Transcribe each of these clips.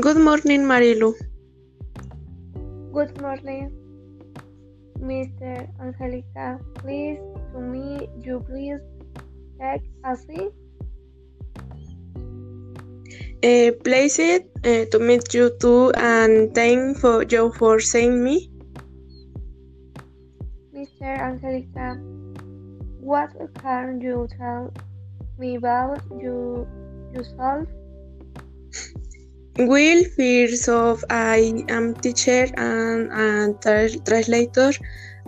Good morning, Marilu. Good morning, Mr. Angelica. Please, to me, you please take a seat. Uh, pleased uh, to meet you too, and thank for you for seeing me. Mr. Angelica, what can you tell me about you yourself? Will first of I am teacher and, and tra- translator.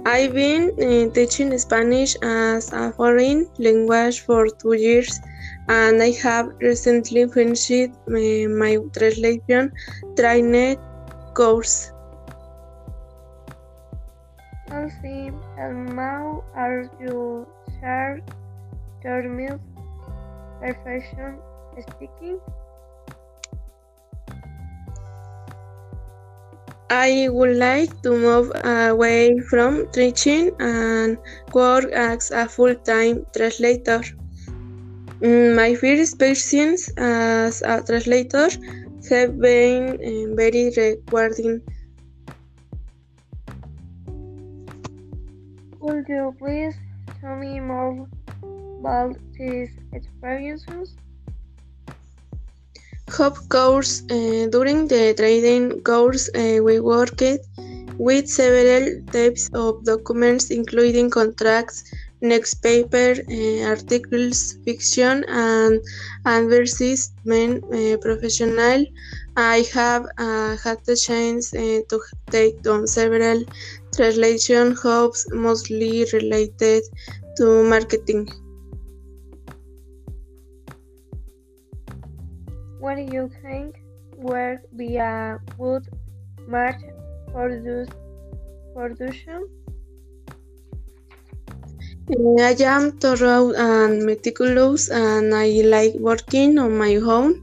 I've been uh, teaching Spanish as a foreign language for two years, and I have recently finished my, my translation training course. Nancy, and now are you share your perfection speaking? I would like to move away from teaching and work as a full-time translator. Mm, My first experience as a translator have been uh, very rewarding. Could you please tell me more about these experiences? Of course, uh, during the trading course, uh, we worked with several types of documents, including contracts, newspaper uh, articles, fiction, and advertisement uh, professional. I have uh, had the chance to take on several translation jobs, mostly related to marketing. What do you think would be a good match for this production? Uh, I am thorough and meticulous, and I like working on my own.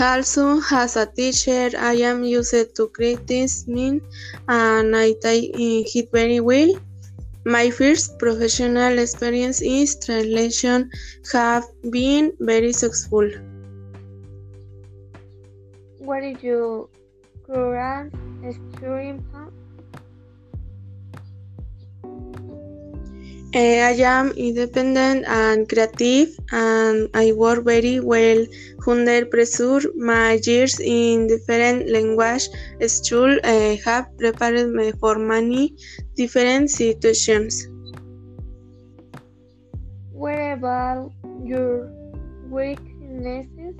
Also, as a teacher, I am used to criticism and I take it very well. My first professional experience is translation have been very successful. What is your current studying plan? Uh, I am independent and creative, and I work very well under pressure. My years in different language schools uh, have prepared me for many different situations. What about your weaknesses?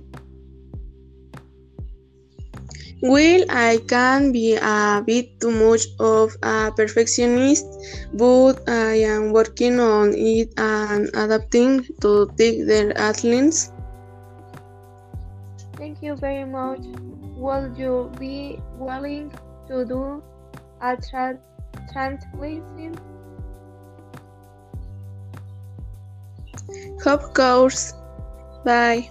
Well, I can be a bit too much of a perfectionist, but I am working on it and adapting to take their athletes. Thank you very much. Would you be willing to do a tra- translation? Of course. Bye.